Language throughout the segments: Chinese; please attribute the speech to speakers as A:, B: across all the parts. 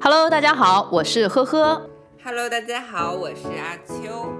A: Hello，大家好，我是呵呵
B: ，Hello，大家好，我是阿秋。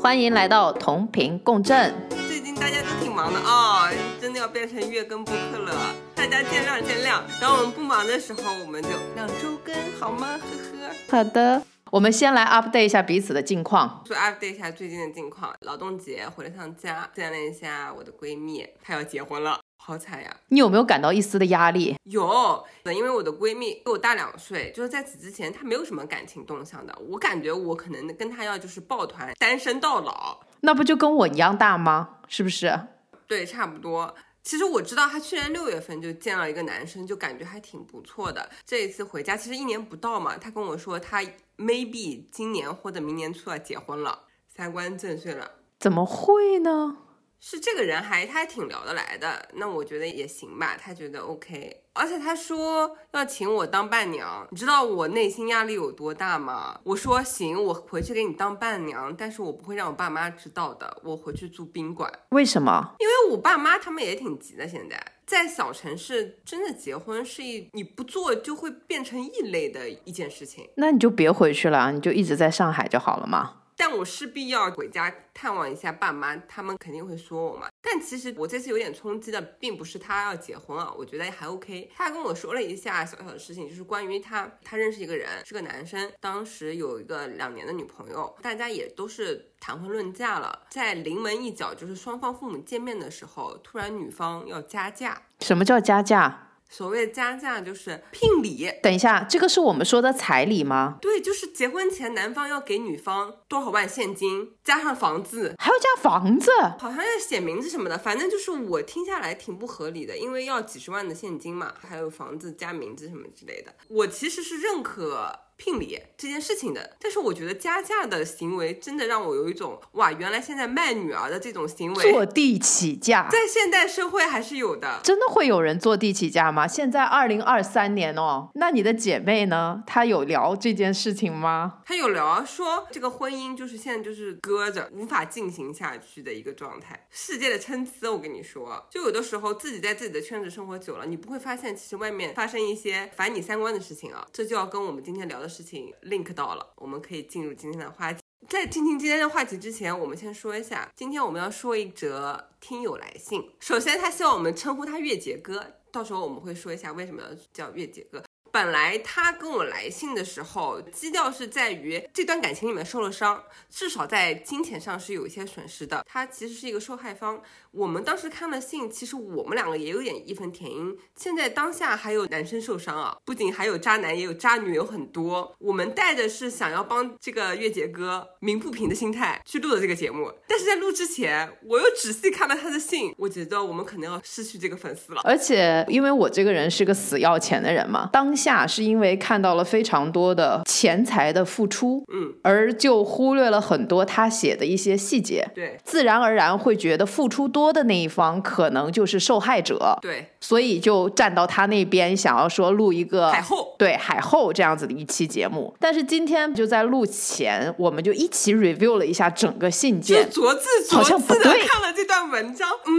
A: 欢迎来到同频共振。
B: 最近大家都挺忙的啊、真的要变成月更播客了，大家见谅见谅。等我们不忙的时候，我们就两周更好吗？呵呵。
A: 好的，我们先来 update 一下彼此的近况。
B: 就 update 一下最近的近况。劳动节回了趟家，见了一下我的闺蜜，她要结婚了，好惨呀！
A: 你有没有感到一丝的压力？
B: 有，因为我的闺蜜比我大两岁，就是在此之前她没有什么感情动向的。我感觉我可能跟她要就是抱团单身到老，
A: 那不就跟我一样大吗？是不是？
B: 对，差不多。其实我知道她去年六月份就见了一个男生，就感觉还挺不错的。这一次回家，其实一年不到嘛，她跟我说她 maybe 今年或者明年初要结婚了，三观震碎了。
A: 怎么会呢？
B: 是这个人还他还挺聊得来的，那我觉得也行吧，他觉得 OK，而且他说要请我当伴娘，你知道我内心压力有多大吗？我说行，我回去给你当伴娘，但是我不会让我爸妈知道的，我回去住宾馆，
A: 为什么？
B: 因为我爸妈他们也挺急的，现在在小城市真的结婚是一你不做就会变成异类的一件事情。
A: 那你就别回去了，你就一直在上海就好了嘛。
B: 但我势必要回家探望一下爸妈，他们肯定会说我嘛。但其实我这次有点冲击的，并不是他要结婚啊，我觉得还 OK。他跟我说了一下小小的事情，就是关于他，他认识一个人，是个男生，当时有一个两年的女朋友，大家也都是谈婚论嫁了，在临门一脚，就是双方父母见面的时候，突然女方要加价。
A: 什么叫加价？
B: 所谓加价就是聘礼，
A: 等一下，这个是我们说的彩礼吗？
B: 对，就是结婚前男方要给女方多少万现金，加上房子，
A: 还要加房子？
B: 好像要写名字什么的，反正就是我听下来挺不合理的，因为要几十万的现金嘛，还有房子加名字什么之类的。我其实是认可聘礼这件事情的，但是我觉得加价的行为真的让我有一种哇，原来现在卖女儿的这种行为
A: 坐地起价，
B: 在现代社会还是有的。
A: 真的会有人坐地起价吗？现在二零二三年哦，那你的姐妹呢？她有聊这件事情吗？
B: 她有聊说，这个婚姻就是现在就是搁着，无法进行下去的一个状态。世界的参差，我跟你说，就有的时候自己在自己的圈子生活久了，你不会发现其实外面发生一些反你三观的事情啊。这就要跟我们今天聊的事情 link 到了，我们可以进入今天的话题。在进行今天的话题之前，我们先说一下，今天我们要说一则听友来信。首先，他希望我们称呼他月杰哥，到时候我们会说一下为什么要叫月杰哥。本来他跟我来信的时候，基调是在于这段感情里面受了伤，至少在金钱上是有一些损失的。他其实是一个受害方。我们当时看了信，其实我们两个也有点义愤填膺。现在当下还有男生受伤啊，不仅还有渣男，也有渣女，有很多。我们带着是想要帮这个月姐哥鸣不平的心态去录的这个节目，但是在录之前，我又仔细看了他的信，我觉得我们可能要失去这个粉丝了。
A: 而且因为我这个人是个死要钱的人嘛，当下是因为看到了非常多的钱财的付出，
B: 嗯，
A: 而就忽略了很多他写的一些细节，
B: 对。
A: 自然而然会觉得付出多的那一方可能就是受害者，
B: 对，
A: 所以就站到他那边，想要说录一个
B: 海后。
A: 对海后这样子的一期节目。但是今天就在录前，我们就一起 review 了一下整个信
B: 就
A: 件，
B: 逐字
A: 好
B: 逐字的
A: 像不对。
B: 看了这段文章，嗯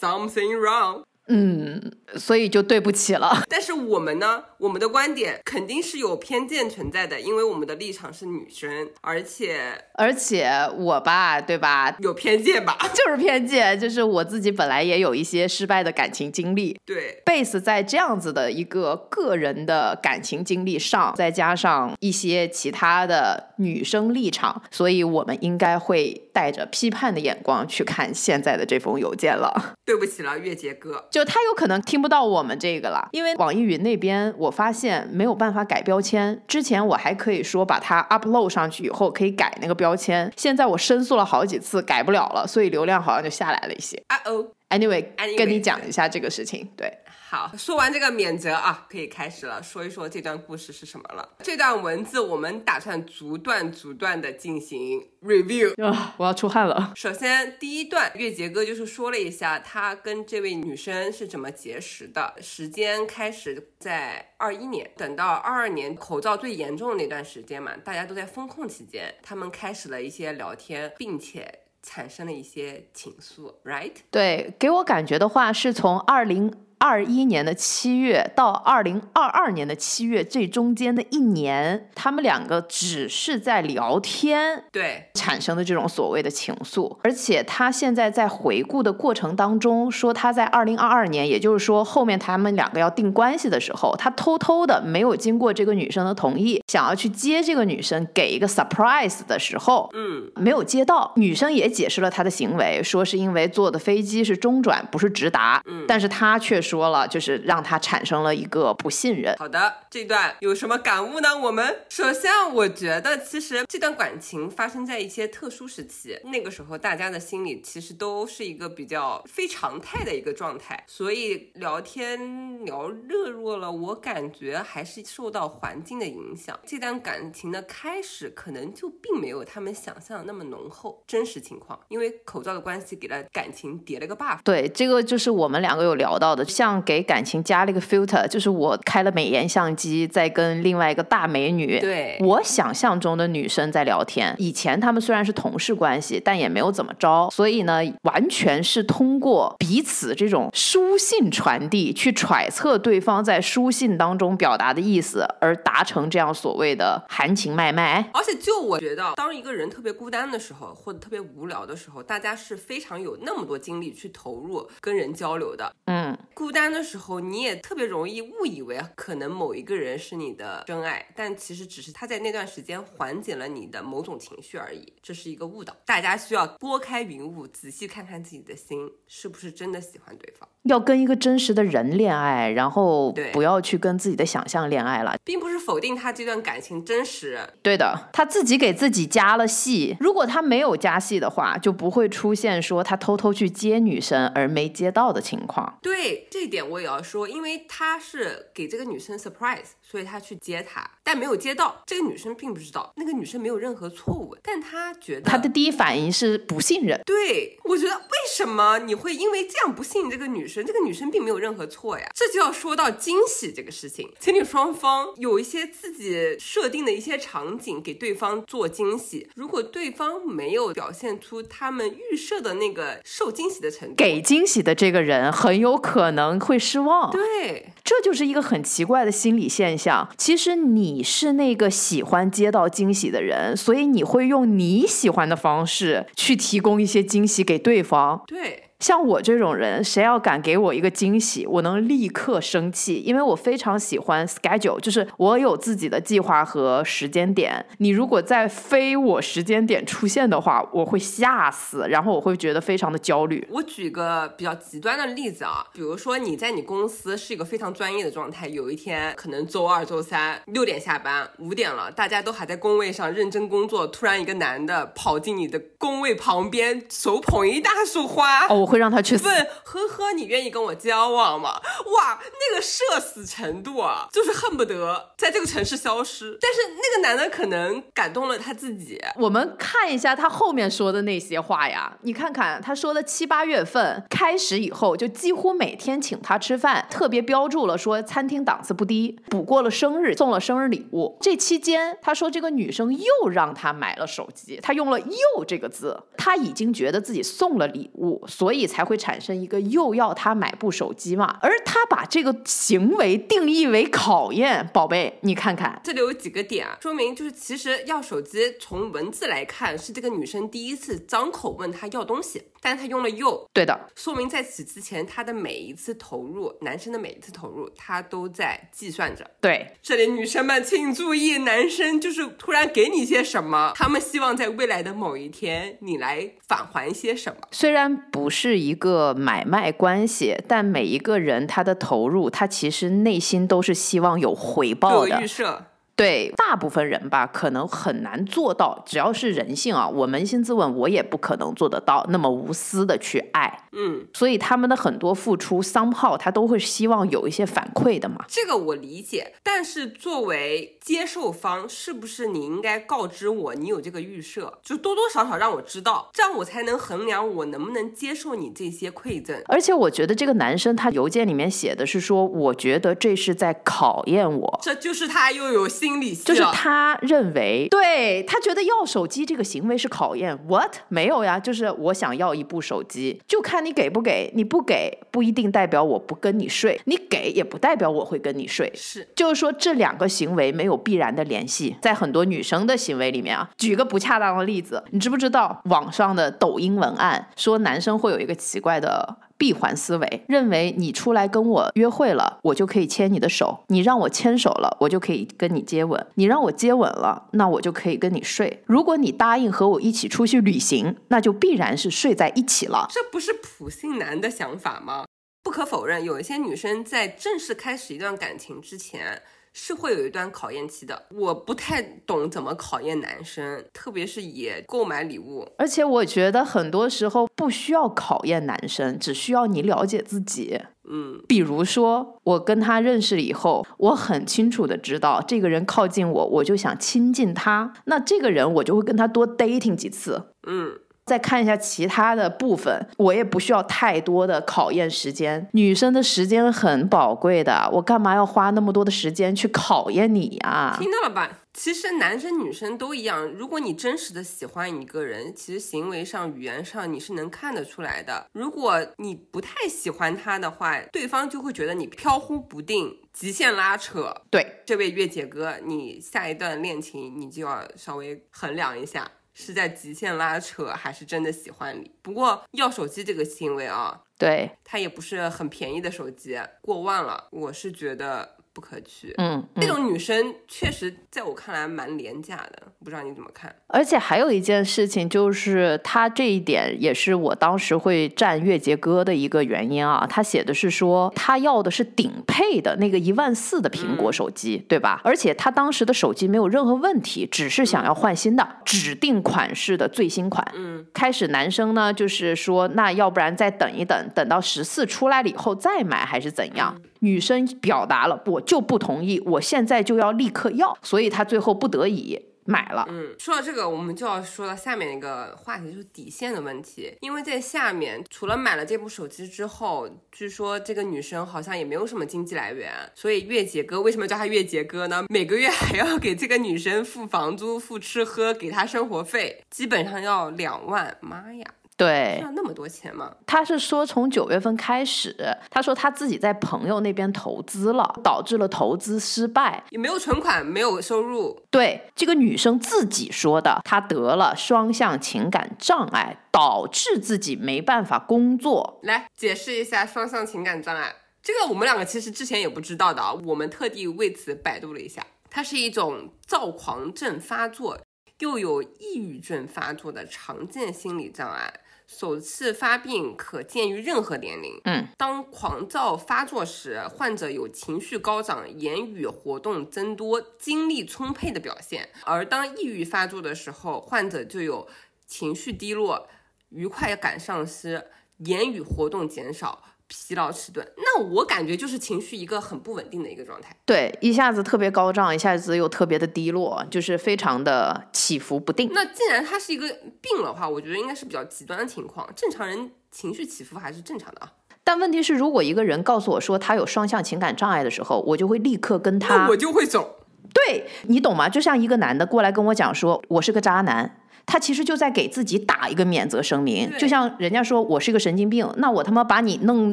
B: ，something wrong。
A: 嗯，所以就对不起了。
B: 但是我们呢，我们的观点肯定是有偏见存在的，因为我们的立场是女生，而且
A: 而且我吧，对吧？
B: 有偏见吧？
A: 就是偏见，就是我自己本来也有一些失败的感情经历。
B: 对
A: ，base 在这样子的一个个人的感情经历上，再加上一些其他的女生立场，所以我们应该会带着批判的眼光去看现在的这封邮件了。
B: 对不起了，月杰哥。
A: 就他有可能听不到我们这个了，因为网易云那边我发现没有办法改标签。之前我还可以说把它 upload 上去以后可以改那个标签，现在我申诉了好几次改不了了，所以流量好像就下来了一些。
B: 啊哦，Anyway，Anyway，
A: 跟你讲一下这个事情，对。
B: 好，说完这个免责啊，可以开始了，说一说这段故事是什么了。这段文字我们打算逐段逐段的进行 review。
A: 啊，我要出汗了。
B: 首先，第一段，月杰哥就是说了一下他跟这位女生是怎么结识的，时间开始在二一年，等到二二年口罩最严重的那段时间嘛，大家都在封控期间，他们开始了一些聊天，并且产生了一些情愫，right？
A: 对，给我感觉的话，是从二零二一年的七月到二零二二年的七月这中间的一年，他们两个只是在聊天，
B: 对，
A: 产生的这种所谓的情愫。而且他现在在回顾的过程当中说，他在二零二二年，也就是说后面他们两个要定关系的时候，他偷偷的没有经过这个女生的同意，想要去接这个女生，给一个 surprise 的时候，
B: 嗯，
A: 没有接到。女生也解释了他的行为，说是因为坐的飞机是中转，不是直达。嗯，但是他却说了，就是让他产生了一个不信任。
B: 好的，这段有什么感悟呢？我们首先，我觉得其实这段感情发生在一些特殊时期，那个时候大家的心里其实都是一个比较非常态的一个状态，所以聊天聊热络了，我感觉还是受到环境的影响。这段感情的开始可能就并没有他们想象的那么浓厚，真实情况，因为口罩的关系给了感情叠了个 buff。
A: 对，这个就是我们两个有聊到的，像给感情加了一个 filter，就是我开了美颜相机，在跟另外一个大美女，
B: 对
A: 我想象中的女生在聊天。以前他们虽然是同事关系，但也没有怎么着，所以呢，完全是通过彼此这种书信传递，去揣测对方在书信当中表达的意思，而达成这样所谓的含情脉脉。
B: 而且，就我觉得，当一个人特别孤单的时候，或者特别无聊的时候，大家是非常有那么多精力去投入跟人交流的。
A: 嗯，
B: 孤单的时候，你也特别容易误以为可能某一个人是你的真爱，但其实只是他在那段时间缓解了你的某种情绪而已。这是一个误导，大家需要拨开云雾，仔细看看自己的心是不是真的喜欢对方。
A: 要跟一个真实的人恋爱，然后
B: 对
A: 不要去跟自己的想象恋爱了。
B: 并不是否定他这段感情真实，
A: 对的，他自己给自己加了戏。如果他没有加戏的话，就不会出现说他偷偷去接女生而没接到的情况。
B: 对这一点我也要说，因为他是给这个女生 surprise，所以他去接她，但没有接到。这个女生并不知道，那个女生没有任何错误，但她觉得
A: 他的第一反应是不信任。
B: 对，我觉得为什么你会因为这样不信任这个女生？这个女生并没有任何错呀。这就要说到惊喜这个事情，情侣双方有一些自己设定的一些场景给对方做惊喜，如果对方没有表现出他们预设的那个受惊喜的程度，
A: 给惊喜的这个人很有可能会失望，
B: 对
A: 这就是一个很奇怪的心理现象。其实你是那个喜欢接到惊喜的人，所以你会用你喜欢的方式去提供一些惊喜给对方。
B: 对。
A: 像我这种人，谁要敢给我一个惊喜，我能立刻生气，因为我非常喜欢 schedule，就是我有自己的计划和时间点。你如果在非我时间点出现的话，我会吓死，然后我会觉得非常的焦虑。
B: 我举个比较极端的例子啊，比如说你在你公司是一个非常专业的状态，有一天可能周二、周三六点下班，五点了，大家都还在工位上认真工作，突然一个男的跑进你的工位旁边，手捧一大束花，
A: 哦，我会让他去死。
B: 问呵呵，你愿意跟我交往吗？哇，那个社死程度啊，就是恨不得在这个城市消失。但是那个男的可能感动了他自己，
A: 我们看一下他后面说的那些话呀，你看看他说的七八月份开始以后，就几乎每天请他吃饭，特别标注了说餐厅档次不低，补过了生日，送了生日礼物。这期间，他说这个女生又让他买了手机，他用了“又”这个字，他已经觉得自己送了礼物，所以才会产生一个又要他买部手机嘛。而他把这个行为定义为考验，宝贝，你看看，
B: 这里有几个点啊，说明就是其实要手机从文字来看是这个女生第一次张口问他要东西，但是他用了又，
A: 对的，
B: 说明在此之前他的每一次投入，男生的每一次投入，他都在计算着。
A: 对，
B: 这里女生们请注意，男生就是突然给你些什么，他们希望在未来的某一天你来返还些什么。
A: 虽然不是一个买卖关系，但每一个人他的投入，他其实内心都是希望有回报的
B: 预。设，
A: 对大部分人吧，可能很难做到。只要是人性啊，我扪心自问，我也不可能做得到那么无私的去爱。
B: 嗯，
A: 所以他们的很多付出，somehow 他都会希望有一些反馈的嘛。
B: 这个我理解，但是作为接受方，是不是你应该告知我你有这个预设，就多多少少让我知道，这样我才能衡量我能不能接受你这些馈赠。
A: 而且我觉得这个男生他邮件里面写的是说，我觉得这是在考验我。
B: 这就是他又有心心理系
A: 就是他认为，对他觉得要手机这个行为是考验。What？没有呀，就是我想要一部手机，就看你给不给。你不给，不一定代表我不跟你睡；你给，也不代表我会跟你睡。
B: 是
A: 就是说，这两个行为没有必然的联系。在很多女生的行为里面啊，举个不恰当的例子，你知不知道网上的抖音文案说男生会有一个奇怪的闭环思维，认为你出来跟我约会了，我就可以牵你的手；你让我牵手了，我就可以跟你接吻；你让我接吻了，那我就可以跟你睡。如果你答应和我一起出去旅行，那就必然是睡在一起了。
B: 这不是普信男的想法吗？不可否认，有一些女生在正式开始一段感情之前。是会有一段考验期的，我不太懂怎么考验男生，特别是也购买礼物。
A: 而且我觉得很多时候不需要考验男生，只需要你了解自己。
B: 嗯，
A: 比如说我跟他认识以后，我很清楚的知道这个人靠近我，我就想亲近他，那这个人我就会跟他多 dating 几次。
B: 嗯。
A: 再看一下其他的部分，我也不需要太多的考验时间。女生的时间很宝贵的，我干嘛要花那么多的时间去考验你呀？
B: 听到了吧？其实男生女生都一样。如果你真实的喜欢一个人，其实行为上、语言上你是能看得出来的。如果你不太喜欢他的话，对方就会觉得你飘忽不定、极限拉扯。
A: 对，
B: 这位月姐哥，你下一段恋情你就要稍微衡量一下。是在极限拉扯，还是真的喜欢你？不过要手机这个行为啊，
A: 对，
B: 它也不是很便宜的手机，过万了，我是觉得。不可取，
A: 嗯，
B: 那种女生确实在我看来蛮廉价的，不知道你怎么看？
A: 而且还有一件事情，就是他这一点也是我当时会站月结哥的一个原因啊。他写的是说，他要的是顶配的那个一万四的苹果手机，对吧？而且他当时的手机没有任何问题，只是想要换新的指定款式的最新款。
B: 嗯，
A: 开始男生呢就是说，那要不然再等一等，等到十四出来了以后再买，还是怎样？女生表达了，我就不同意，我现在就要立刻要，所以他最后不得已买了。
B: 嗯，说到这个，我们就要说到下面一个话题，就是底线的问题。因为在下面，除了买了这部手机之后，据说这个女生好像也没有什么经济来源，所以月姐哥为什么叫他月姐哥呢？每个月还要给这个女生付房租、付吃喝，给她生活费，基本上要两万。妈呀！
A: 对，
B: 要那么多钱吗？
A: 他是说从九月份开始，他说他自己在朋友那边投资了，导致了投资失败，
B: 也没有存款，没有收入。
A: 对，这个女生自己说的，她得了双向情感障碍，导致自己没办法工作。
B: 来解释一下双向情感障碍，这个我们两个其实之前也不知道的啊，我们特地为此百度了一下，它是一种躁狂症发作又有抑郁症发作的常见心理障碍。首次发病可见于任何年龄。
A: 嗯，
B: 当狂躁发作时，患者有情绪高涨、言语活动增多、精力充沛的表现；而当抑郁发作的时候，患者就有情绪低落、愉快感丧失、言语活动减少。疲劳迟钝，那我感觉就是情绪一个很不稳定的一个状态。
A: 对，一下子特别高涨，一下子又特别的低落，就是非常的起伏不定。
B: 那既然它是一个病的话，我觉得应该是比较极端的情况。正常人情绪起伏还是正常的啊。
A: 但问题是，如果一个人告诉我说他有双向情感障碍的时候，我就会立刻跟他，
B: 我就会走。
A: 对你懂吗？就像一个男的过来跟我讲说，我是个渣男。他其实就在给自己打一个免责声明，就像人家说我是一个神经病，那我他妈把你弄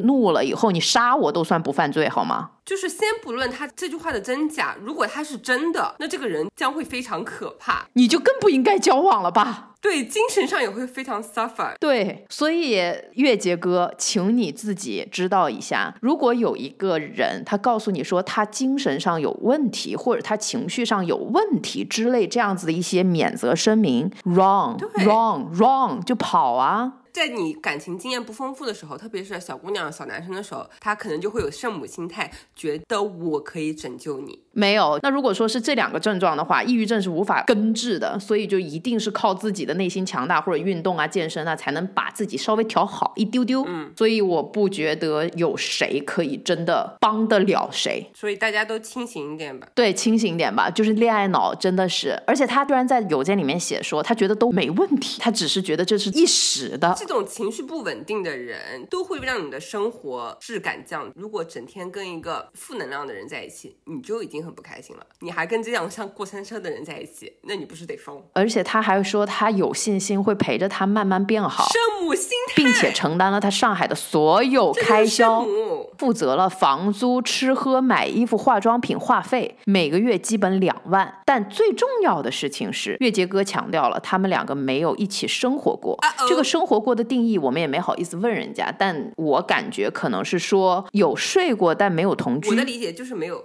A: 怒了以后，你杀我都算不犯罪，好吗？
B: 就是先不论他这句话的真假，如果他是真的，那这个人将会非常可怕，
A: 你就更不应该交往了吧？
B: 对，精神上也会非常 suffer。
A: 对，所以月杰哥，请你自己知道一下，如果有一个人他告诉你说他精神上有问题，或者他情绪上有问题之类这样子的一些免责声明，wrong，wrong，wrong，就跑啊。
B: 在你感情经验不丰富的时候，特别是小姑娘、小男生的时候，他可能就会有圣母心态，觉得我可以拯救你。
A: 没有。那如果说是这两个症状的话，抑郁症是无法根治的，所以就一定是靠自己的内心强大或者运动啊、健身啊，才能把自己稍微调好一丢丢。
B: 嗯，
A: 所以我不觉得有谁可以真的帮得了谁。
B: 所以大家都清醒一点吧。
A: 对，清醒一点吧。就是恋爱脑真的是，而且他居然在邮件里面写说，他觉得都没问题，他只是觉得这是一时的。
B: 这种情绪不稳定的人都会让你的生活质感降。如果整天跟一个负能量的人在一起，你就已经很不开心了。你还跟这样像过山车的人在一起，那你不是得疯？
A: 而且他还说他有信心会陪着他慢慢变好，
B: 圣母心态，
A: 并且承担了他上海的所有开销，负责了房租、吃喝、买衣服、化妆品、话费，每个月基本两万。但最重要的事情是，月杰哥强调了他们两个没有一起生活过。这个生活过的定义，我们也没好意思问人家，但我感觉可能是说有睡过，但没有同居。
B: 我的理解就是没有。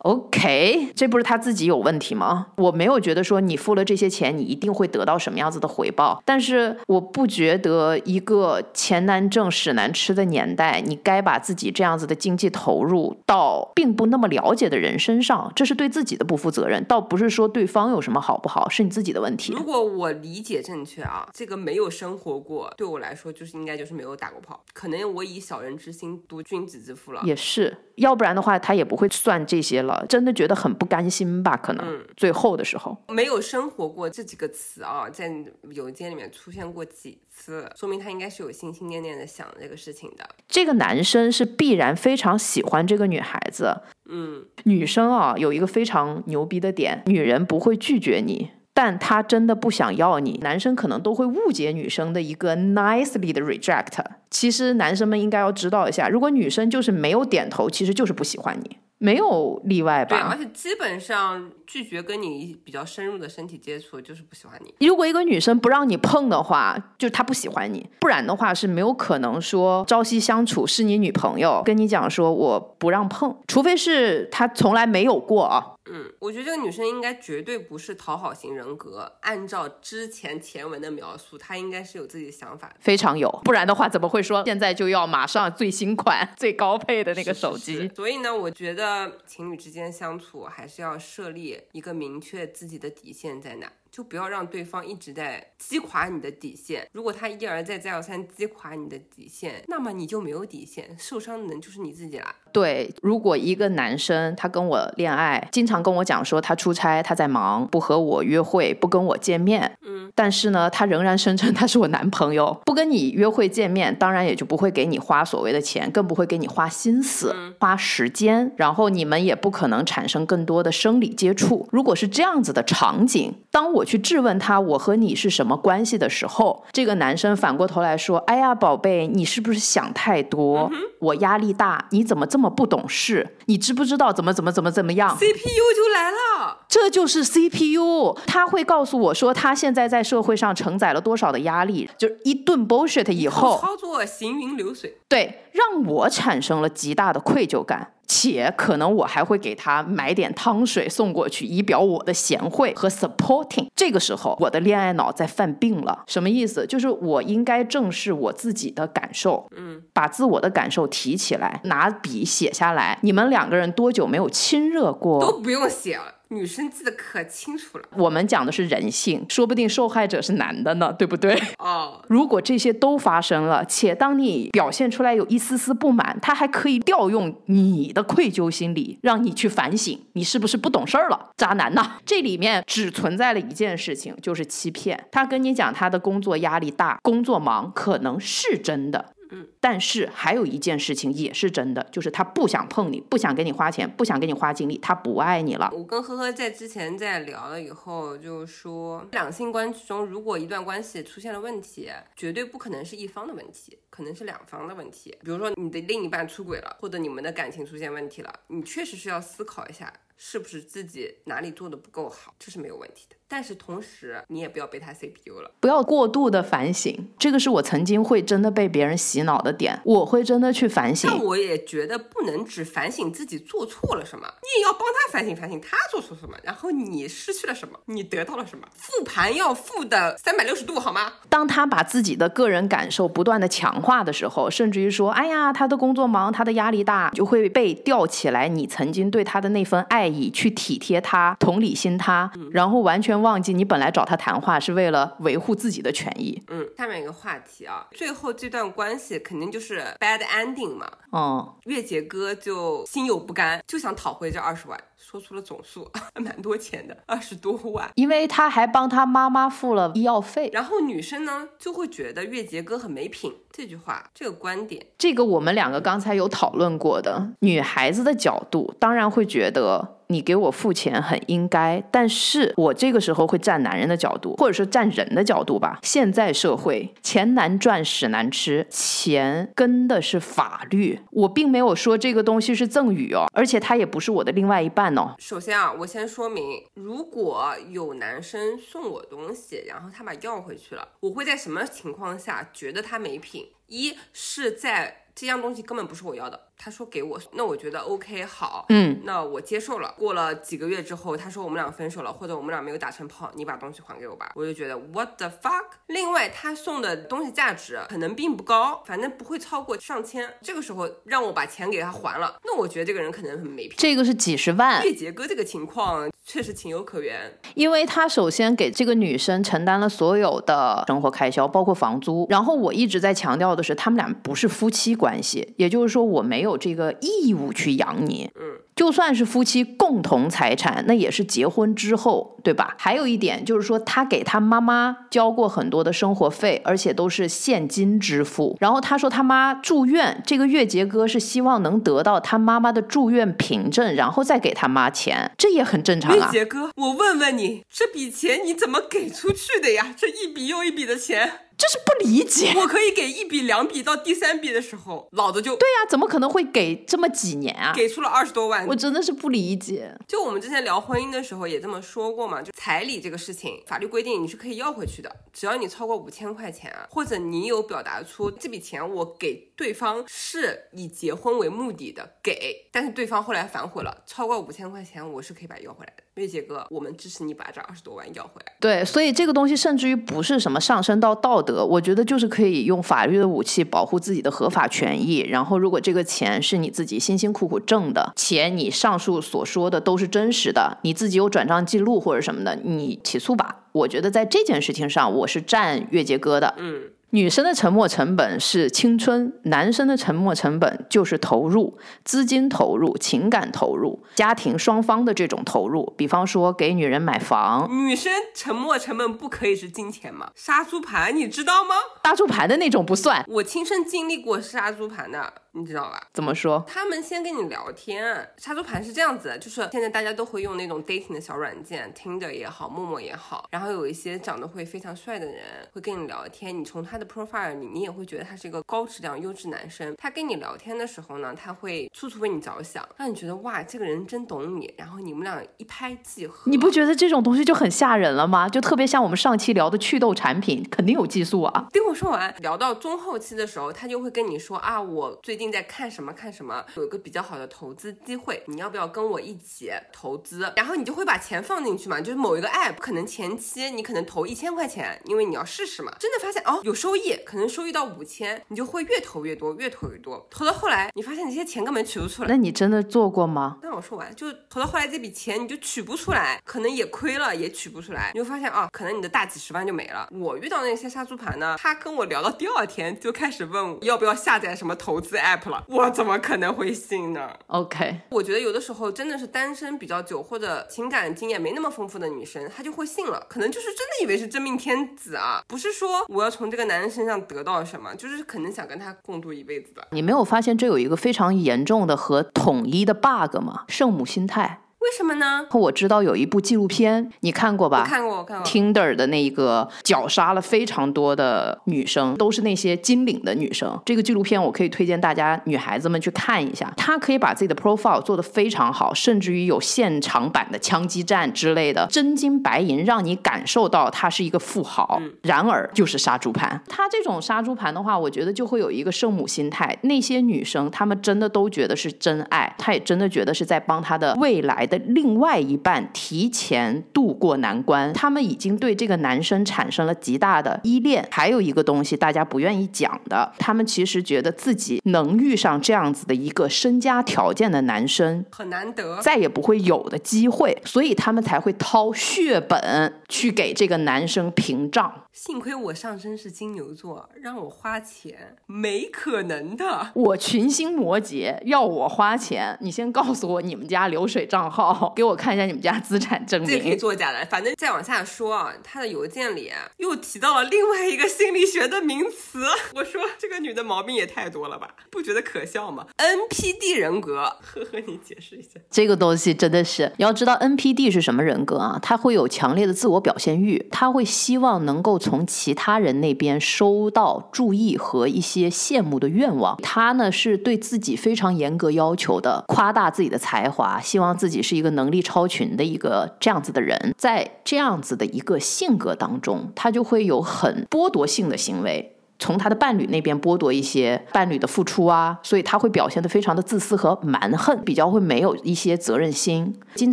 A: OK，这不是他自己有问题吗？我没有觉得说你付了这些钱，你一定会得到什么样子的回报。但是我不觉得一个钱难挣、屎难吃的年代，你该把自己这样子的经济投入到并不那么了解的人身上，这是对自己的不负责任。倒不是说对方有什么好不好，是你自己的问题。
B: 如果我理解正确啊，这个没有生活过，对我来说就是应该就是没有打过炮。可能我以小人之心度君子之腹了。
A: 也是，要不然的话他也不会算这些了。真的觉得很不甘心吧？可能最后的时候
B: 没有生活过这几个词啊，在邮件里面出现过几次，说明他应该是有心心念念的想这个事情的。
A: 这个男生是必然非常喜欢这个女孩子。
B: 嗯，
A: 女生啊有一个非常牛逼的点，女人不会拒绝你，但她真的不想要你。男生可能都会误解女生的一个 nicely 的 reject。其实男生们应该要知道一下，如果女生就是没有点头，其实就是不喜欢你。没有例外吧？
B: 对，而且基本上拒绝跟你比较深入的身体接触，就是不喜欢你。
A: 如果一个女生不让你碰的话，就是她不喜欢你，不然的话是没有可能说朝夕相处是你女朋友，跟你讲说我不让碰，除非是她从来没有过啊。
B: 嗯，我觉得这个女生应该绝对不是讨好型人格。按照之前前文的描述，她应该是有自己的想法，
A: 非常有。不然的话，怎么会说现在就要马上最新款、最高配的那个手机？
B: 所以呢，我觉得情侣之间相处还是要设立一个明确自己的底线在哪。就不要让对方一直在击垮你的底线。如果他一而再、再而三击垮你的底线，那么你就没有底线，受伤的人就是你自己啦。
A: 对，如果一个男生他跟我恋爱，经常跟我讲说他出差、他在忙，不和我约会，不跟我见面，
B: 嗯，
A: 但是呢，他仍然声称他是我男朋友，不跟你约会见面，当然也就不会给你花所谓的钱，更不会给你花心思、花时间，然后你们也不可能产生更多的生理接触。如果是这样子的场景，当我。我去质问他，我和你是什么关系的时候，这个男生反过头来说：“哎呀，宝贝，你是不是想太多？我压力大，你怎么这么不懂事？你知不知道怎么怎么怎么怎么样
B: ？CPU 就来了，
A: 这就是 CPU。他会告诉我说，他现在在社会上承载了多少的压力，就一顿 bullshit 以后，
B: 操作行云流水，
A: 对，让我产生了极大的愧疚感。”且可能我还会给他买点汤水送过去，以表我的贤惠和 supporting。这个时候，我的恋爱脑在犯病了。什么意思？就是我应该正视我自己的感受，
B: 嗯，
A: 把自我的感受提起来，拿笔写下来。你们两个人多久没有亲热过？
B: 都不用写了。女生记得可清楚了，
A: 我们讲的是人性，说不定受害者是男的呢，对不对？
B: 哦，
A: 如果这些都发生了，且当你表现出来有一丝丝不满，他还可以调用你的愧疚心理，让你去反省，你是不是不懂事儿了？渣男呐！这里面只存在了一件事情，就是欺骗。他跟你讲他的工作压力大，工作忙，可能是真的。
B: 嗯，
A: 但是还有一件事情也是真的，就是他不想碰你，不想给你花钱，不想给你花精力，他不爱你了。
B: 我跟呵呵在之前在聊了以后，就说两性关系中，如果一段关系出现了问题，绝对不可能是一方的问题，可能是两方的问题。比如说你的另一半出轨了，或者你们的感情出现问题了，你确实是要思考一下，是不是自己哪里做的不够好，这是没有问题的。但是同时，你也不要被他 CPU 了，
A: 不要过度的反省。这个是我曾经会真的被别人洗脑的点，我会真的去反省。
B: 但我也觉得不能只反省自己做错了什么，你也要帮他反省反省他做错什么，然后你失去了什么，你得到了什么，复盘要复的三百六十度，好吗？
A: 当他把自己的个人感受不断的强化的时候，甚至于说，哎呀，他的工作忙，他的压力大，就会被吊起来。你曾经对他的那份爱意，去体贴他，同理心他，然后完全。忘记你本来找他谈话是为了维护自己的权益。
B: 嗯，下面一个话题啊，最后这段关系肯定就是 bad ending 嘛。
A: 嗯，
B: 月姐哥就心有不甘，就想讨回这二十万。说出了总数，蛮多钱的，二十多万。
A: 因为他还帮他妈妈付了医药费。
B: 然后女生呢就会觉得月杰哥很没品，这句话这个观点，
A: 这个我们两个刚才有讨论过的，女孩子的角度当然会觉得。你给我付钱很应该，但是我这个时候会站男人的角度，或者说站人的角度吧。现在社会钱难赚，屎难吃，钱跟的是法律。我并没有说这个东西是赠与哦，而且他也不是我的另外一半哦。
B: 首先啊，我先说明，如果有男生送我东西，然后他把要回去了，我会在什么情况下觉得他没品？一是在这样东西根本不是我要的。他说给我，那我觉得 OK 好，
A: 嗯，
B: 那我接受了。过了几个月之后，他说我们俩分手了，或者我们俩没有打成炮，你把东西还给我吧。我就觉得 What the fuck？另外，他送的东西价值可能并不高，反正不会超过上千。这个时候让我把钱给他还了，那我觉得这个人可能很没品。
A: 这个是几十万。
B: 月杰哥这个情况确实情有可原，
A: 因为他首先给这个女生承担了所有的生活开销，包括房租。然后我一直在强调的是，他们俩不是夫妻关系，也就是说我没有。有这个义务去养你，
B: 嗯，
A: 就算是夫妻共同财产，那也是结婚之后，对吧？还有一点就是说，他给他妈妈交过很多的生活费，而且都是现金支付。然后他说他妈住院，这个月杰哥是希望能得到他妈妈的住院凭证，然后再给他妈钱，这也很正常啊。
B: 月杰哥，我问问你，这笔钱你怎么给出去的呀？这一笔又一笔的钱。
A: 就是不理解，
B: 我可以给一笔两笔，到第三笔的时候，老子就
A: 对呀，怎么可能会给这么几年啊？
B: 给出了二十多万，
A: 我真的是不理解。
B: 就我们之前聊婚姻的时候也这么说过嘛，就彩礼这个事情，法律规定你是可以要回去的，只要你超过五千块钱，或者你有表达出这笔钱我给对方是以结婚为目的的给，但是对方后来反悔了，超过五千块钱我是可以把它要回来的。月杰哥，我们支持你把这二十多万要回来。
A: 对，所以这个东西甚至于不是什么上升到道德，我觉得就是可以用法律的武器保护自己的合法权益。然后，如果这个钱是你自己辛辛苦苦挣的，且你上述所说的都是真实的，你自己有转账记录或者什么的，你起诉吧。我觉得在这件事情上，我是站月杰哥的。
B: 嗯。
A: 女生的沉没成本是青春，男生的沉没成本就是投入资金、投入情感、投入家庭双方的这种投入。比方说给女人买房，
B: 女生沉没成本不可以是金钱吗？杀猪盘你知道吗？
A: 杀猪盘的那种不算，
B: 我亲身经历过杀猪盘的。你知道吧？
A: 怎么说？
B: 他们先跟你聊天，杀猪盘是这样子，就是现在大家都会用那种 dating 的小软件，Tinder 也好，陌陌也好，然后有一些长得会非常帅的人会跟你聊天，你从他的 profile 里，你也会觉得他是一个高质量、优质男生。他跟你聊天的时候呢，他会处处为你着想，让你觉得哇，这个人真懂你，然后你们俩一拍即合。
A: 你不觉得这种东西就很吓人了吗？就特别像我们上期聊的祛痘产品，肯定有激素啊。
B: 听我说完，聊到中后期的时候，他就会跟你说啊，我最近在看什么看什么，有一个比较好的投资机会，你要不要跟我一起投资？然后你就会把钱放进去嘛，就是某一个 app，可能前期你可能投一千块钱，因为你要试试嘛，真的发现哦有收益，可能收益到五千，你就会越投越多，越投越多，投到后来你发现你这些钱根本取不出来。
A: 那你真的做过吗？
B: 那我说完，就投到后来这笔钱你就取不出来，可能也亏了，也取不出来，你会发现啊，可能你的大几十万就没了。我遇到那些杀猪盘呢，他跟我聊到第二天就开始问我要不要下载什么投资 app 了，我怎么？怎么可能会信呢
A: ？OK，
B: 我觉得有的时候真的是单身比较久或者情感经验没那么丰富的女生，她就会信了，可能就是真的以为是真命天子啊，不是说我要从这个男人身上得到什么，就是可能想跟他共度一辈子的。
A: 你没有发现这有一个非常严重的和统一的 bug 吗？圣母心态。
B: 为什么呢？
A: 我知道有一部纪录片，你看过吧？
B: 看过，我看过。
A: Tinder 的那个绞杀了非常多的女生，都是那些金领的女生。这个纪录片我可以推荐大家女孩子们去看一下。她可以把自己的 profile 做得非常好，甚至于有现场版的枪击战之类的，真金白银让你感受到她是一个富豪。然而就是杀猪盘。她这种杀猪盘的话，我觉得就会有一个圣母心态。那些女生她们真的都觉得是真爱，她也真的觉得是在帮她的未来。的另外一半提前渡过难关，他们已经对这个男生产生了极大的依恋。还有一个东西大家不愿意讲的，他们其实觉得自己能遇上这样子的一个身家条件的男生
B: 很难得，
A: 再也不会有的机会，所以他们才会掏血本去给这个男生屏障。
B: 幸亏我上身是金牛座，让我花钱没可能的。
A: 我群星摩羯，要我花钱，你先告诉我你们家流水账号，给我看一下你们家资产证明
B: 这可以
A: 明。
B: 作假的。反正再往下说啊，他的邮件里又提到了另外一个心理学的名词。我说这个女的毛病也太多了吧，不觉得可笑吗？NPD 人格，呵呵，你解释一下。
A: 这个东西真的是，你要知道 NPD 是什么人格啊？他会有强烈的自我表现欲，他会希望能够从其他人那边收到注意和一些羡慕的愿望。他呢是对自己非常严格要求的，夸大自己的才华，希望自己是一个能力超群的一个这样子的人。在这样子的一个性格当中，他就会有很剥夺性的行为。从他的伴侣那边剥夺一些伴侣的付出啊，所以他会表现得非常的自私和蛮横，比较会没有一些责任心，经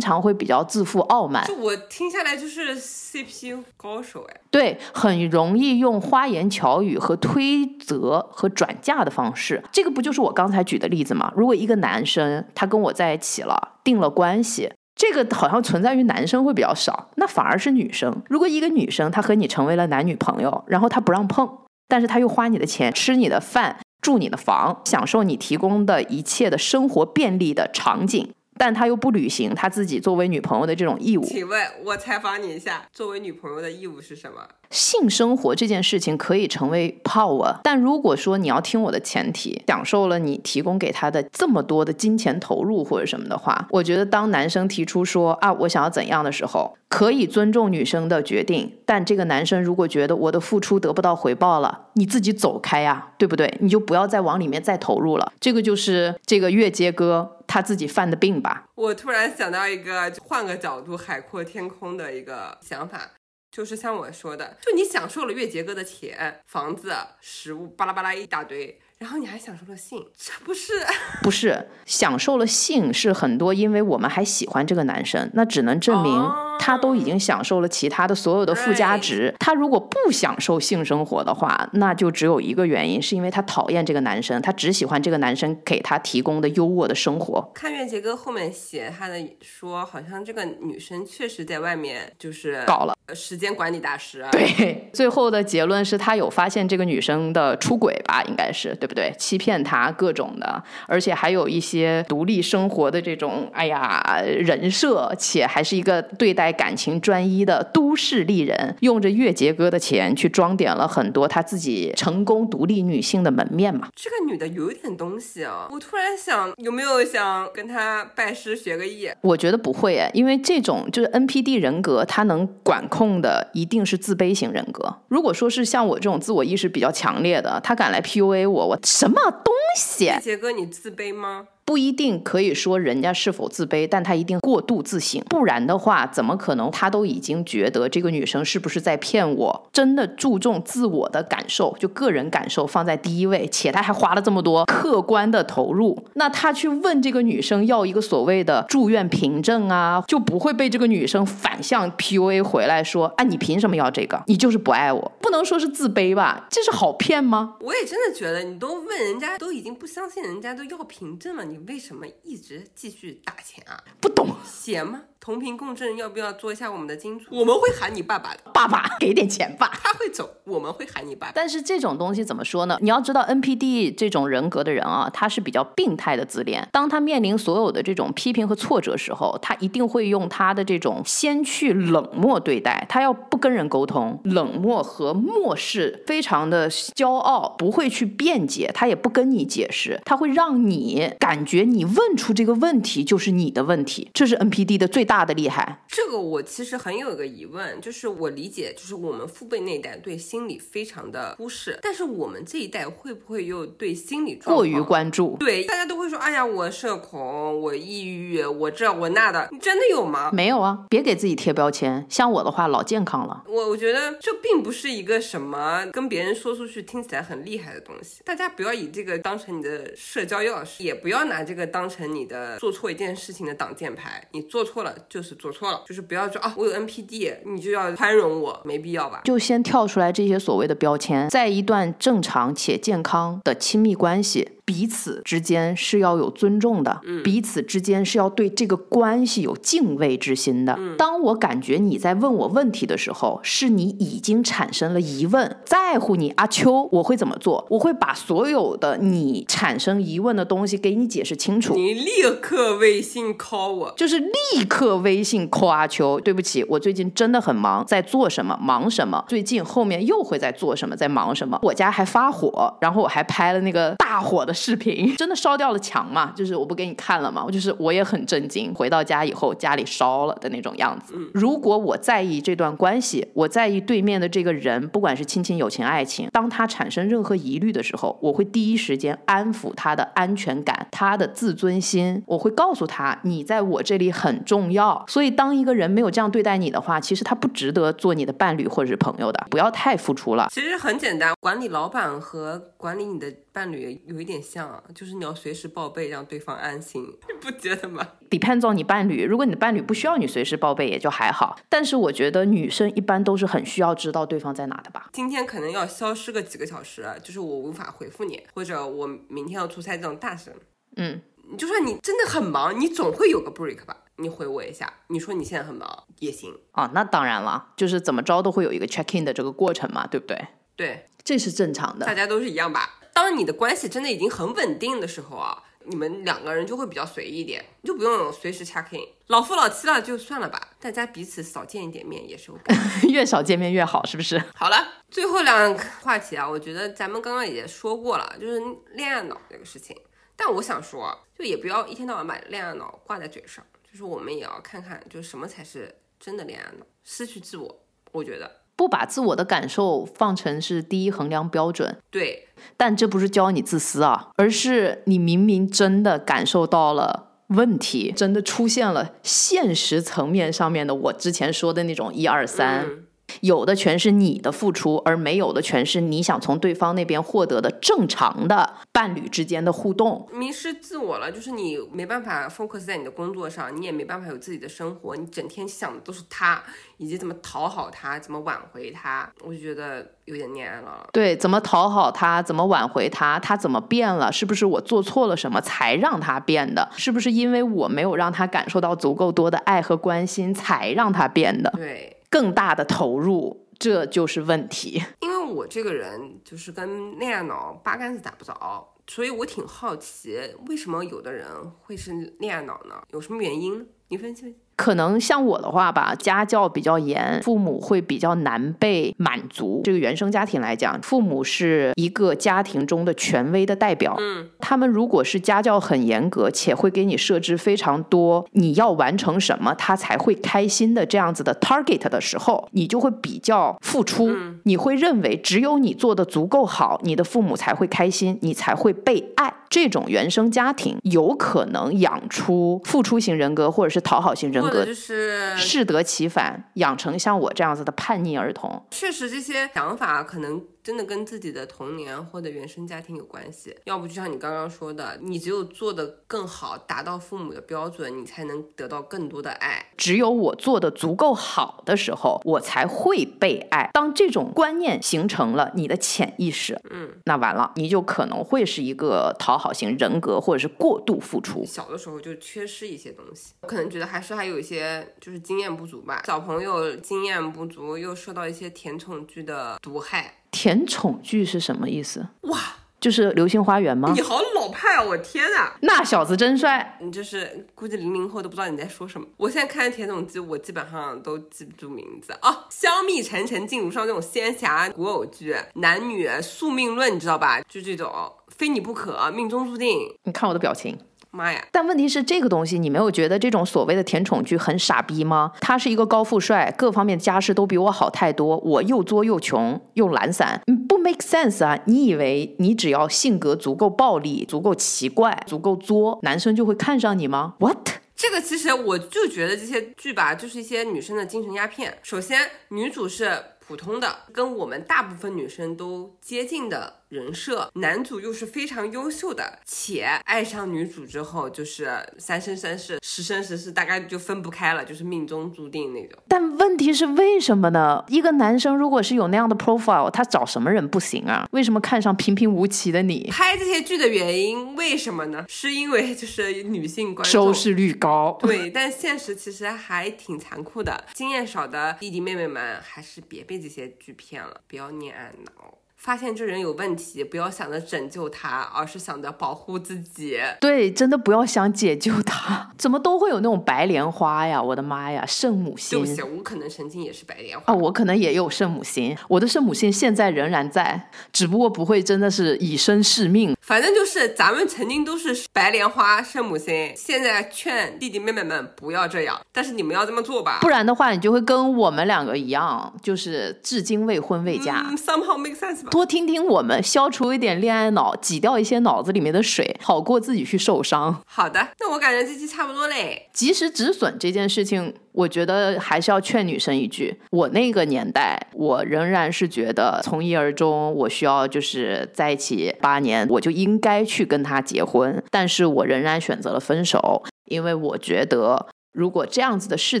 A: 常会比较自负傲慢，
B: 就我听下来就是 CPU 高手哎，
A: 对，很容易用花言巧语和推责和转嫁的方式。这个不就是我刚才举的例子吗？如果一个男生他跟我在一起了，定了关系。这个好像存在于男生会比较少，那反而是女生。如果一个女生她和你成为了男女朋友，然后她不让碰，但是他又花你的钱，吃你的饭，住你的房，享受你提供的一切的生活便利的场景，但他又不履行他自己作为女朋友的这种义务。
B: 请问，我采访你一下，作为女朋友的义务是什么？
A: 性生活这件事情可以成为 power，但如果说你要听我的前提，享受了你提供给他的这么多的金钱投入或者什么的话，我觉得当男生提出说啊我想要怎样的时候，可以尊重女生的决定，但这个男生如果觉得我的付出得不到回报了，你自己走开呀、对不对？你就不要再往里面再投入了。这个就是这个月接哥他自己犯的病吧。
B: 我突然想到一个换个角度海阔天空的一个想法，就是像我说的，就你享受了月结哥的钱、房子、食物，巴拉巴拉一大堆，然后你还享受了性，这 不是？
A: 不是享受了性，是很多因为我们还喜欢这个男生，那只能证明
B: 哦
A: 他都已经享受了其他的所有的附加值。他如果不享受性生活的话，那就只有一个原因，是因为他讨厌这个男生，他只喜欢这个男生给他提供的优渥的生活。
B: 看月杰哥后面写他的说，好像这个女生确实在外面就是
A: 搞了
B: 呃时间管理大师啊。
A: 对，最后的结论是他有发现这个女生的出轨吧，应该是对不对？欺骗他各种的，而且还有一些独立生活的这种哎呀人设，且还是一个对待感情专一的都市丽人，用着月杰哥的钱去装点了很多她自己成功独立女性的门面嘛。
B: 这个女的有点东西啊！我突然想，有没有想跟她拜师学个艺？
A: 我觉得不会诶，因为这种就是 NPD 人格，她能管控的一定是自卑型人格。如果说是像我这种自我意识比较强烈的，她敢来 PUA 我，我什么东西？
B: 杰哥，你自卑吗？
A: 不一定可以说人家是否自卑，但他一定过度自省，不然的话，怎么可能他都已经觉得这个女生是不是在骗我？真的注重自我的感受，就个人感受放在第一位，且他还花了这么多客观的投入，那他去问这个女生要一个所谓的住院凭证啊，就不会被这个女生反向 PUA 回来说，啊，你凭什么要这个？你就是不爱我，不能说是自卑吧？这是好骗吗？
B: 我也真的觉得，你都问人家，都已经不相信人家都要凭证了，你为什么一直继续打钱啊？
A: 不懂，
B: 闲吗？同频共振，要不要做一下我们的金主？我们会喊你爸爸的，
A: 爸爸给点钱吧。
B: 他会走，我们会喊你爸爸。
A: 但是这种东西怎么说呢？你要知道，NPD 这种人格的人啊，他是比较病态的自恋。当他面临所有的这种批评和挫折时候，他一定会用他的这种先去冷漠对待，他要不跟人沟通，冷漠和漠视，非常的骄傲，不会去辩解，他也不跟你解释，他会让你感觉你问出这个问题就是你的问题，这是 NPD 的最大的厉害。
B: 这个我其实很有一个疑问，就是我理解，就是我们父辈那一代对心理非常的忽视，但是我们这一代会不会又对心理
A: 过于关注，
B: 对，大家都会说，哎呀，我社恐，我抑郁，我这我那的，你真的有吗？
A: 没有啊，别给自己贴标签。像我的话，老健康了。
B: 我我觉得这并不是一个什么跟别人说出去听起来很厉害的东西，大家不要以这个当成你的社交钥匙，也不要拿这个当成你的做错一件事情的挡箭牌。你做错了就是做错了，就是不要说啊，我有 NPD，你就要宽容我，没必要吧？
A: 就先跳出来这些所谓的标签，在一段正常且健康的亲密关系，彼此之间是要有尊重的，彼此之间是要对这个关系有敬畏之心的。当我感觉你在问我问题的时候，是你已经产生了疑问，在乎你阿秋，我会怎么做？我会把所有的你产生疑问的东西给你解释清楚。
B: 你立刻微信 call 我，
A: 就是立刻微信 call 阿秋。对不起，我最近真的很忙，在做什么？忙什么？最近后面又会在做什么？在忙什么？我家还发火，然后我还拍了那个大火的视频，真的烧掉了墙嘛？就是我不给你看了嘛？我就是我也很震惊，回到家以后家里烧了的那种样子。如果我在意这段关系，我在意对面的这个人，不管是亲情、友情、爱情，当他产生任何疑虑的时候，我会第一时间安抚他的安全感，他的自尊心，我会告诉他你在我这里很重要。所以当一个人没有这样对待你的话，其实他不值得做你的伴侣或者是朋友的。不要太付出了。
B: 其实很简单，管理老板和管理你的伴侣有一点像啊，就是你要随时报备，让对方安心，你不觉得吗
A: ？depends on 你伴侣，如果你的伴侣不需要你随时报备，也就还好。但是我觉得女生一般都是很需要知道对方在哪的吧。
B: 今天可能要消失个几个小时，就是我无法回复你，或者我明天要出差这种大事。
A: 嗯，
B: 就算你真的很忙，你总会有个 break 吧？你回我一下，你说你现在很忙也行。
A: 哦，那当然了，就是怎么着都会有一个 check in 的这个过程嘛，对不对？
B: 对，
A: 这是正常的
B: 大。家都是一样吧？当你的关系真的已经很稳定的时候啊，你们两个人就会比较随意一点，就不用随时 check in。老夫老妻了就算了吧，大家彼此少见一点面也是 OK。
A: 越少见面越好，是不是？
B: 好了，最后两个话题啊，我觉得咱们刚刚也说过了，就是恋爱脑这个事情。但我想说，就也不要一天到晚把恋爱脑挂在嘴上，就是我们也要看看，就什么才是真的恋爱脑。失去自我，我觉得
A: 不把自我的感受放成是第一衡量标准，
B: 对，
A: 但这不是教你自私啊，而是你明明真的感受到了问题，真的出现了现实层面上面的我之前说的那种一二三。
B: 嗯
A: 有的全是你的付出，而没有的全是你想从对方那边获得的正常的伴侣之间的互动。
B: 迷失自我了，就是你没办法 focus 在你的工作上，你也没办法有自己的生活，你整天想的都是他，以及怎么讨好他，怎么挽回他，我就觉得有点恋爱脑了。
A: 对，怎么讨好他，怎么挽回他，他怎么变了？是不是我做错了什么才让他变的？是不是因为我没有让他感受到足够多的爱和关心，才让他变的？
B: 对，
A: 更大的投入，这就是问题。
B: 因为我这个人就是跟恋爱脑八竿子打不着，所以我挺好奇，为什么有的人会是恋爱脑呢？有什么原因？你分析分析。
A: 可能像我的话吧，家教比较严，父母会比较难被满足。这个原生家庭来讲，父母是一个家庭中的权威的代表。
B: 嗯，
A: 他们如果是家教很严格，且会给你设置非常多你要完成什么他才会开心的这样子的 target 的时候，你就会比较付出。你会认为只有你做的足够好，你的父母才会开心，你才会被爱。这种原生家庭有可能养出付出型人格或者是讨好型人格，
B: 就是
A: 适得其反，养成像我这样子的叛逆儿童。
B: 确实这些想法可能真的跟自己的童年或者原生家庭有关系，要不就像你刚刚说的，你只有做得更好，达到父母的标准，你才能得到更多的爱。
A: 只有我做的足够好的时候，我才会被爱。当这种观念形成了你的潜意识，
B: 嗯，
A: 那完了，你就可能会是一个讨好型人格，或者是过度付出。
B: 小的时候就缺失一些东西，可能觉得还是还有一些就是经验不足吧。小朋友经验不足，又受到一些甜宠剧的毒害。
A: 甜宠剧是什么意思？
B: 哇，
A: 就是《流星花园》吗
B: 你？好老派啊！我天呐！
A: 那小子真帅。
B: 你就是估计零零后都不知道你在说什么。我现在看甜宠剧，我基本上都记不住名字啊。香蜜沉沉烬如霜这种仙侠古偶剧，男女宿命论，你知道吧？就这种非你不可，命中注定。
A: 你看我的表情。
B: 妈呀！
A: 但问题是，这个东西你没有觉得这种所谓的甜宠剧很傻逼吗？他是一个高富帅，各方面家世都比我好太多，我又作又穷又懒散，嗯不 make sense 啊！你以为你只要性格足够暴力、足够奇怪、足够作，男生就会看上你吗？What？
B: 这个其实我就觉得这些剧吧，就是一些女生的精神鸦片。首先，女主是普通的，跟我们大部分女生都接近的人设，男主又是非常优秀的，且爱上女主之后就是三生三世、十生十世，大概就分不开了，就是命中注定那种。
A: 但问题是为什么呢？一个男生如果是有那样的 profile，他找什么人不行啊？为什么看上平平无奇的你？
B: 拍这些剧的原因为什么呢？是因为就是女性观
A: 众收视率高。
B: 对，但现实其实还挺残酷的。经验少的弟弟妹妹们，还是别被这些剧骗了，不要恋爱脑。发现这人有问题，不要想着拯救他，而是想着保护自己。
A: 对，真的不要想解救他。怎么都会有那种白莲花呀？我的妈呀，圣母心！
B: 对不起，我可能曾经也是白莲花
A: 啊，我可能也有圣母心。我的圣母心现在仍然在，只不过不会真的是以身试命。
B: 反正就是咱们曾经都是白莲花、圣母心，现在劝弟弟妹妹们不要这样。但是你们要这么做吧，
A: 不然的话，你就会跟我们两个一样，就是至今未婚未嫁。
B: Somehow make sense 吧。
A: 多听听我们，消除一点恋爱脑，挤掉一些脑子里面的水，好过自己去受伤。
B: 好的，那我感觉这期差不多嘞。
A: 及时止损这件事情，我觉得还是要劝女生一句：我那个年代，我仍然是觉得从一而终，我需要就是在一起八年，我就应该去跟他结婚。但是我仍然选择了分手，因为我觉得。如果这样子的事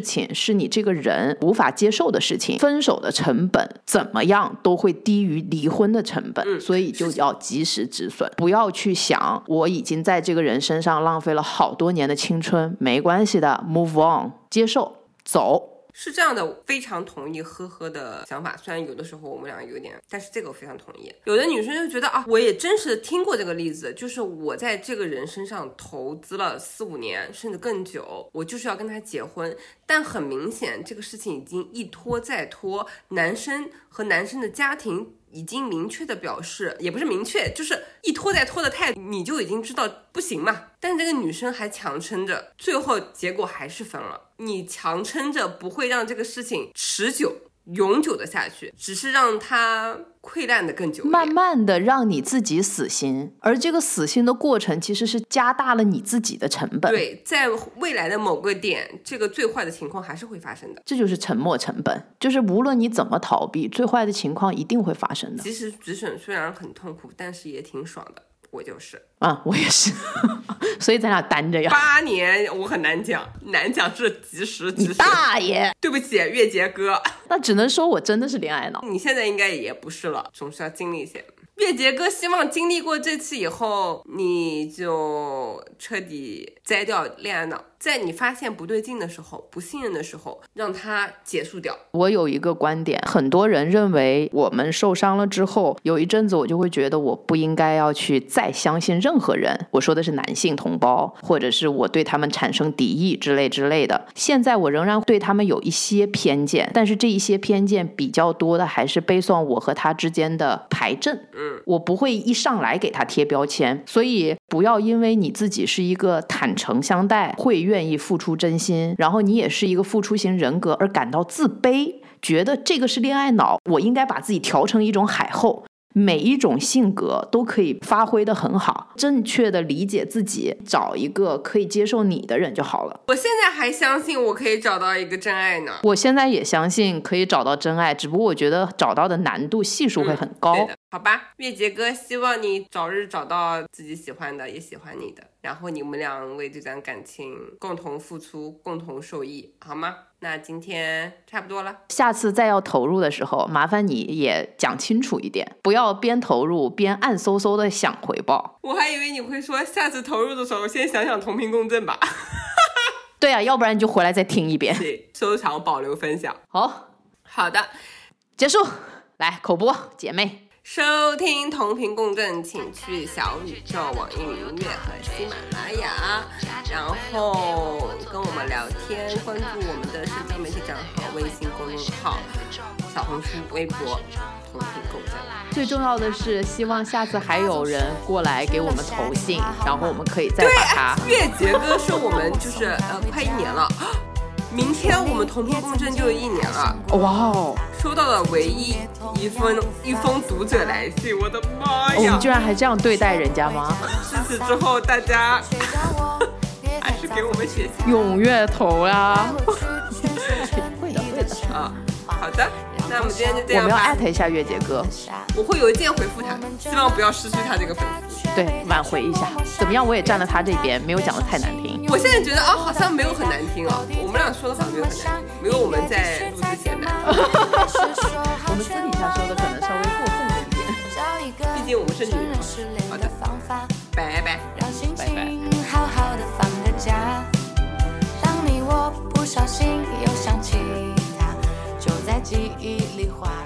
A: 情是你这个人无法接受的事情，分手的成本怎么样都会低于离婚的成本，所以就要及时止损，不要去想我已经在这个人身上浪费了好多年的青春，没关系的，move on，接受，走。
B: 是这样的，非常同意呵呵的想法。虽然有的时候我们俩有点，但是这个我非常同意。有的女生就觉得啊，我也真实的听过这个例子，就是我在这个人身上投资了四五年，甚至更久，我就是要跟他结婚。但很明显，这个事情已经一拖再拖，男生和男生的家庭。已经明确的表示，也不是明确，就是一拖再拖的态度，你就已经知道不行嘛。但是这个女生还强撑着，最后结果还是分了。你强撑着不会让这个事情持久。永久的下去，只是让它溃烂的更久，
A: 慢慢的让你自己死心，而这个死心的过程其实是加大了你自己的成本。
B: 对，在未来的某个点，这个最坏的情况还是会发生的。
A: 这就是沉没成本，就是无论你怎么逃避，最坏的情况一定会发生的。
B: 其实止损虽然很痛苦，但是也挺爽的。我就是
A: 啊，我也是，所以咱俩单着呀。
B: 八年我很难讲，难讲是及时。
A: 大爷，
B: 对不起，月杰哥。
A: 那只能说我真的是恋爱脑。
B: 你现在应该也不是了，总是要经历一些。月杰哥希望经历过这次以后，你就彻底摘掉恋爱脑，在你发现不对劲的时候、不信任的时候，让它结束掉。
A: 我有一个观点，很多人认为我们受伤了之后，有一阵子我就会觉得我不应该要去再相信任何人。我说的是男性同胞，或者是我对他们产生敌意之类之类的。现在我仍然对他们有一些偏见，但是这一些偏见比较多的还是背诵我和他之间的排阵。我不会一上来给他贴标签，所以不要因为你自己是一个坦诚相待、会愿意付出真心，然后你也是一个付出型人格而感到自卑，觉得这个是恋爱脑，我应该把自己调成一种海后。每一种性格都可以发挥的很好，正确的理解自己，找一个可以接受你的人就好了。
B: 我现在还相信我可以找到一个真爱呢。
A: 我现在也相信可以找到真爱，只不过我觉得找到的难度系数会很高。
B: 好吧，月杰哥，希望你早日找到自己喜欢的，也喜欢你的，然后你们俩为这段感情共同付出，共同受益，好吗？那今天差不多了，
A: 下次再要投入的时候，麻烦你也讲清楚一点，不要边投入边暗嗖嗖的想回报。
B: 我还以为你会说，下次投入的时候先想想同频共振吧。
A: 对啊，要不然你就回来再听一遍。
B: 对，收藏保留分享。
A: 好，
B: 好的，
A: 结束。来口播，姐妹。
B: 收听同频共振，请去小宇宙、网易云音乐和喜马拉雅，然后跟我们聊天，关注我们的社交媒体账号、微信公众号、小红书、微博，同频共振。
A: 最重要的是，希望下次还有人过来给我们投信，然后我们可以再把它。
B: 月杰哥说我们就是呃，快一年了。明天我们同频共振就一年了，
A: 哇哦！
B: 收到了唯一一封一封读者来信，我的妈呀！
A: 我们居然还这样对待人家吗？
B: 自此之后，大家 还是给我们写信，
A: 踊跃投啊！
B: 会的会的啊！好的，那我们今天就这样
A: 我们要。艾特一下月姐哥，
B: 我会邮件回复他，希望不要失去他这个粉丝。
A: 对，挽回一下。怎么样？我也站了他这边，没有讲的太难听。
B: 我现在觉得啊，好像没有很难听哦。我们俩说的好像没有很难听，没有我们在录之前难听。
A: 我们私底下说的可能稍微过分了一点。
B: 毕竟我们是女人嘛。好的，拜拜。
C: 让心情好好的放个假。当你我不小心又想起在记忆里画